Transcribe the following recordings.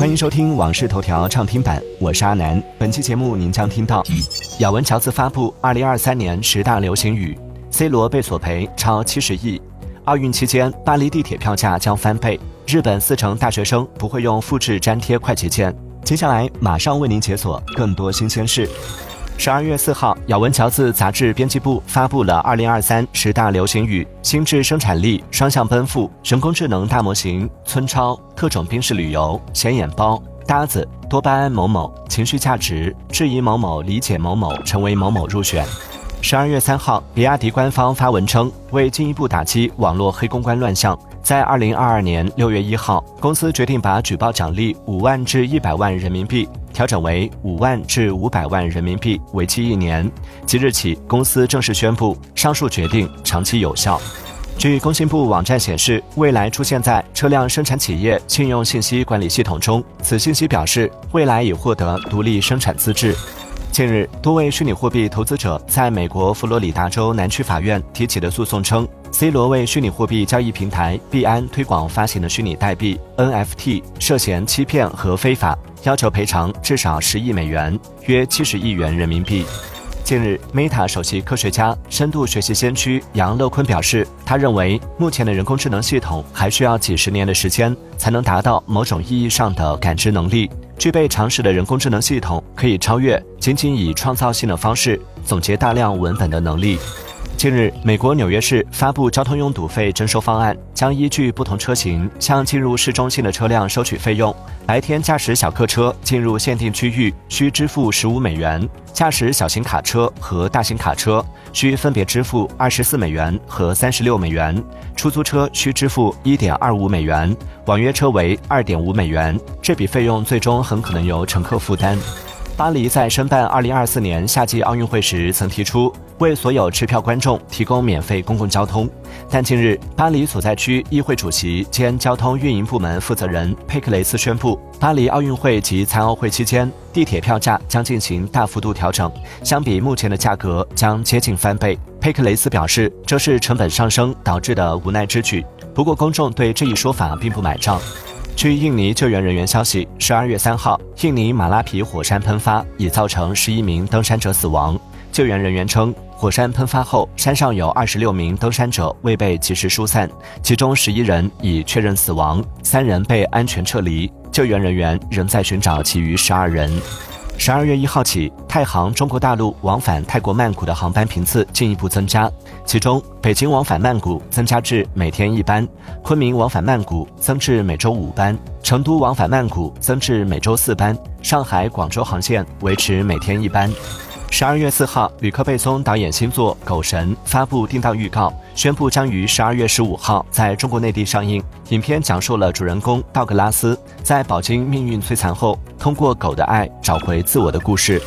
欢迎收听《往事头条》畅听版，我是阿南。本期节目您将听到：雅文乔兹发布二零二三年十大流行语；C 罗被索赔超七十亿；奥运期间巴黎地铁票价将翻倍；日本四成大学生不会用复制粘贴快捷键。接下来马上为您解锁更多新鲜事。十二月四号，咬文嚼字杂志编辑部发布了二零二三十大流行语：心智生产力、双向奔赴、人工智能大模型、村超、特种兵式旅游、显眼包、搭子、多巴胺某某、情绪价值、质疑某某、理解某某，成为某某入选。十二月三号，比亚迪官方发文称，为进一步打击网络黑公关乱象，在二零二二年六月一号，公司决定把举报奖励五万至一百万人民币。调整为五万至五百万人民币，为期一年。即日起，公司正式宣布上述决定长期有效。据工信部网站显示，未来出现在车辆生产企业信用信息管理系统中。此信息表示，未来已获得独立生产资质。近日，多位虚拟货币投资者在美国佛罗里达州南区法院提起的诉讼称，C 罗为虚拟货币交易平台币安推广发行的虚拟代币 NFT 涉嫌欺骗和非法。要求赔偿至少十亿美元，约七十亿元人民币。近日，Meta 首席科学家、深度学习先驱杨乐坤表示，他认为目前的人工智能系统还需要几十年的时间才能达到某种意义上的感知能力。具备常识的人工智能系统可以超越仅仅以创造性的方式总结大量文本的能力。近日，美国纽约市发布交通拥堵费征收方案，将依据不同车型向进入市中心的车辆收取费用。白天驾驶小客车进入限定区域需支付十五美元，驾驶小型卡车和大型卡车需分别支付二十四美元和三十六美元。出租车需支付一点二五美元，网约车为二点五美元。这笔费用最终很可能由乘客负担。巴黎在申办2024年夏季奥运会时，曾提出为所有持票观众提供免费公共交通。但近日，巴黎所在区议会主席兼交通运营部门负责人佩克雷斯宣布，巴黎奥运会及残奥会期间，地铁票价将进行大幅度调整，相比目前的价格将接近翻倍。佩克雷斯表示，这是成本上升导致的无奈之举。不过，公众对这一说法并不买账。据印尼救援人员消息，十二月三号，印尼马拉皮火山喷发已造成十一名登山者死亡。救援人员称，火山喷发后，山上有二十六名登山者未被及时疏散，其中十一人已确认死亡，三人被安全撤离。救援人员仍在寻找其余十二人。十二月一号起，太行中国大陆往返泰国曼谷的航班频次进一步增加，其中北京往返曼谷增加至每天一班，昆明往返曼谷增至每周五班，成都往返曼谷增至每周四班，上海、广州航线维持每天一班。十二月四号，吕克·贝松导演新作《狗神》发布定档预告，宣布将于十二月十五号在中国内地上映。影片讲述了主人公道格拉斯在饱经命运摧残后，通过狗的爱找回自我的故事。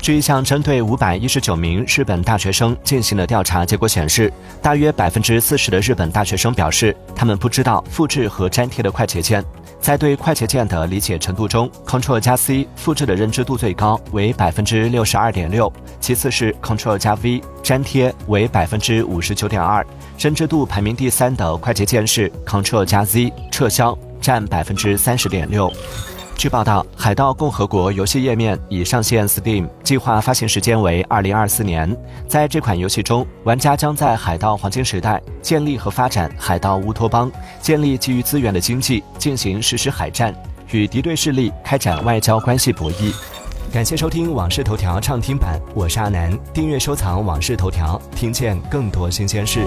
据一项针对五百一十九名日本大学生进行的调查结果显示，大约百分之四十的日本大学生表示，他们不知道复制和粘贴的快捷键。在对快捷键的理解程度中，Ctrl 加 C 复制的认知度最高，为百分之六十二点六；其次是 Ctrl 加 V 粘贴，为百分之五十九点二；认知度排名第三的快捷键是 Ctrl 加 Z 撤销，占百分之三十点六。据报道，《海盗共和国》游戏页面已上线 Steam，计划发行时间为二零二四年。在这款游戏中，玩家将在海盗黄金时代建立和发展海盗乌托邦，建立基于资源的经济，进行实时海战，与敌对势力开展外交关系博弈。感谢收听《往事头条》畅听版，我是阿南。订阅收藏《往事头条》，听见更多新鲜事。